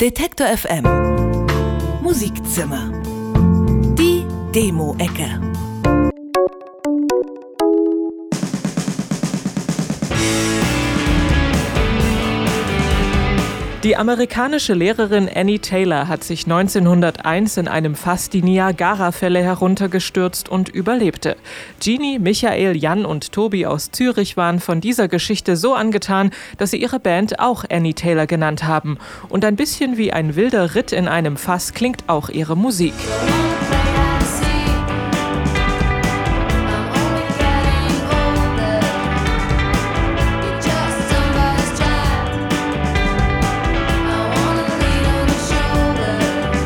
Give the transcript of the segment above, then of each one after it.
Detektor FM Musikzimmer. Die Demo-Ecke. Die amerikanische Lehrerin Annie Taylor hat sich 1901 in einem Fass die Niagara-Fälle heruntergestürzt und überlebte. Jeannie, Michael, Jan und Tobi aus Zürich waren von dieser Geschichte so angetan, dass sie ihre Band auch Annie Taylor genannt haben. Und ein bisschen wie ein wilder Ritt in einem Fass klingt auch ihre Musik.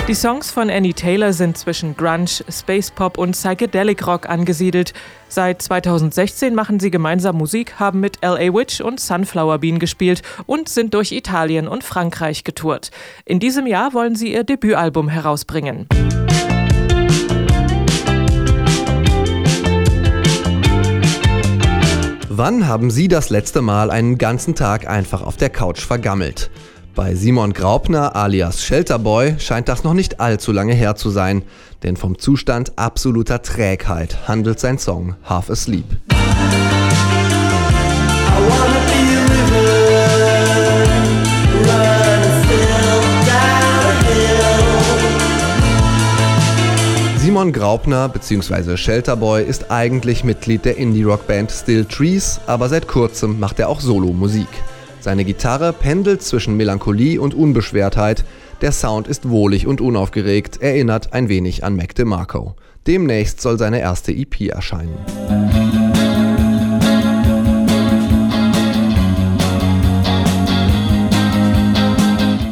Die Songs von Annie Taylor sind zwischen Grunge, Space Pop und Psychedelic Rock angesiedelt. Seit 2016 machen sie gemeinsam Musik, haben mit LA Witch und Sunflower Bean gespielt und sind durch Italien und Frankreich getourt. In diesem Jahr wollen sie ihr Debütalbum herausbringen. Wann haben Sie das letzte Mal einen ganzen Tag einfach auf der Couch vergammelt? Bei Simon Graupner alias Shelterboy scheint das noch nicht allzu lange her zu sein, denn vom Zustand absoluter Trägheit handelt sein Song Half Asleep. Simon Graupner bzw. Shelterboy ist eigentlich Mitglied der Indie-Rock-Band Still Trees, aber seit kurzem macht er auch Solo-Musik. Seine Gitarre pendelt zwischen Melancholie und Unbeschwertheit. Der Sound ist wohlig und unaufgeregt, erinnert ein wenig an Mac DeMarco. Demnächst soll seine erste EP erscheinen.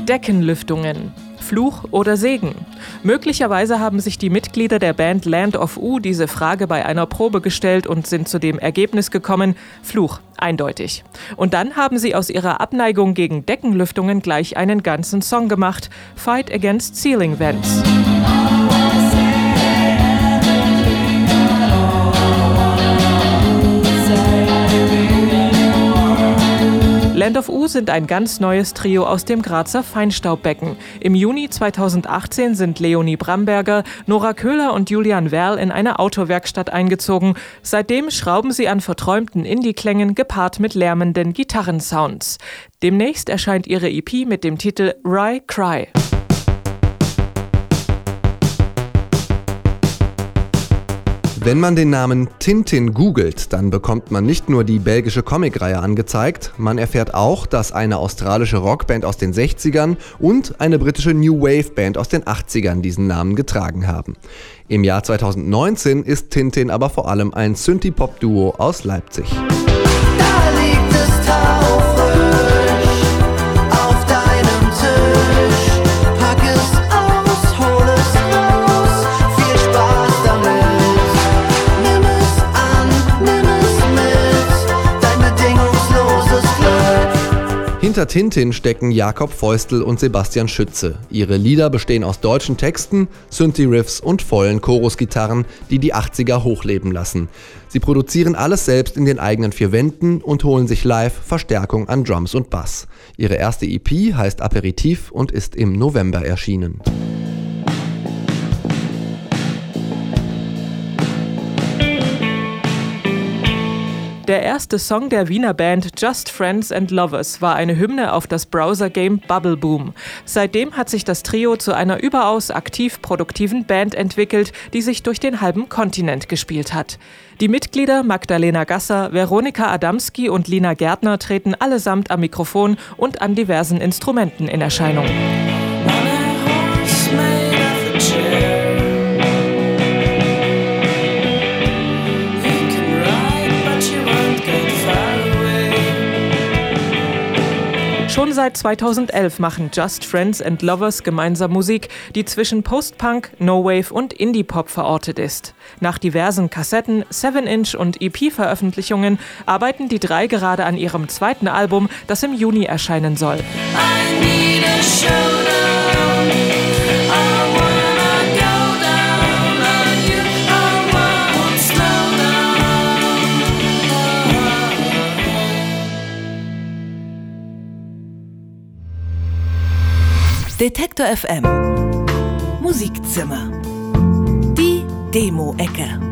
Deckenlüftungen. Fluch oder Segen? Möglicherweise haben sich die Mitglieder der Band Land of U diese Frage bei einer Probe gestellt und sind zu dem Ergebnis gekommen, Fluch, eindeutig. Und dann haben sie aus ihrer Abneigung gegen Deckenlüftungen gleich einen ganzen Song gemacht, Fight Against Ceiling Vents. Land of U sind ein ganz neues Trio aus dem Grazer Feinstaubbecken. Im Juni 2018 sind Leonie Bramberger, Nora Köhler und Julian Werl in eine Autowerkstatt eingezogen. Seitdem schrauben sie an verträumten Indie-Klängen gepaart mit lärmenden Gitarrensounds. Demnächst erscheint ihre EP mit dem Titel Rye Cry. Wenn man den Namen Tintin googelt, dann bekommt man nicht nur die belgische Comicreihe angezeigt, man erfährt auch, dass eine australische Rockband aus den 60ern und eine britische New Wave Band aus den 80ern diesen Namen getragen haben. Im Jahr 2019 ist Tintin aber vor allem ein Synthie-Pop-Duo aus Leipzig. Hinter Tintin stecken Jakob Feustel und Sebastian Schütze. Ihre Lieder bestehen aus deutschen Texten, Synthi-Riffs und vollen Chorusgitarren, die die 80er hochleben lassen. Sie produzieren alles selbst in den eigenen vier Wänden und holen sich live Verstärkung an Drums und Bass. Ihre erste EP heißt Aperitif und ist im November erschienen. Der erste Song der Wiener Band Just Friends and Lovers war eine Hymne auf das Browser-Game Bubble Boom. Seitdem hat sich das Trio zu einer überaus aktiv produktiven Band entwickelt, die sich durch den halben Kontinent gespielt hat. Die Mitglieder Magdalena Gasser, Veronika Adamski und Lina Gärtner treten allesamt am Mikrofon und an diversen Instrumenten in Erscheinung. Seit 2011 machen Just Friends and Lovers gemeinsam Musik, die zwischen Post-Punk, No-Wave und Indie-Pop verortet ist. Nach diversen Kassetten, 7-Inch und EP-Veröffentlichungen arbeiten die drei gerade an ihrem zweiten Album, das im Juni erscheinen soll. Detektor FM Musikzimmer. Die Demo-Ecke.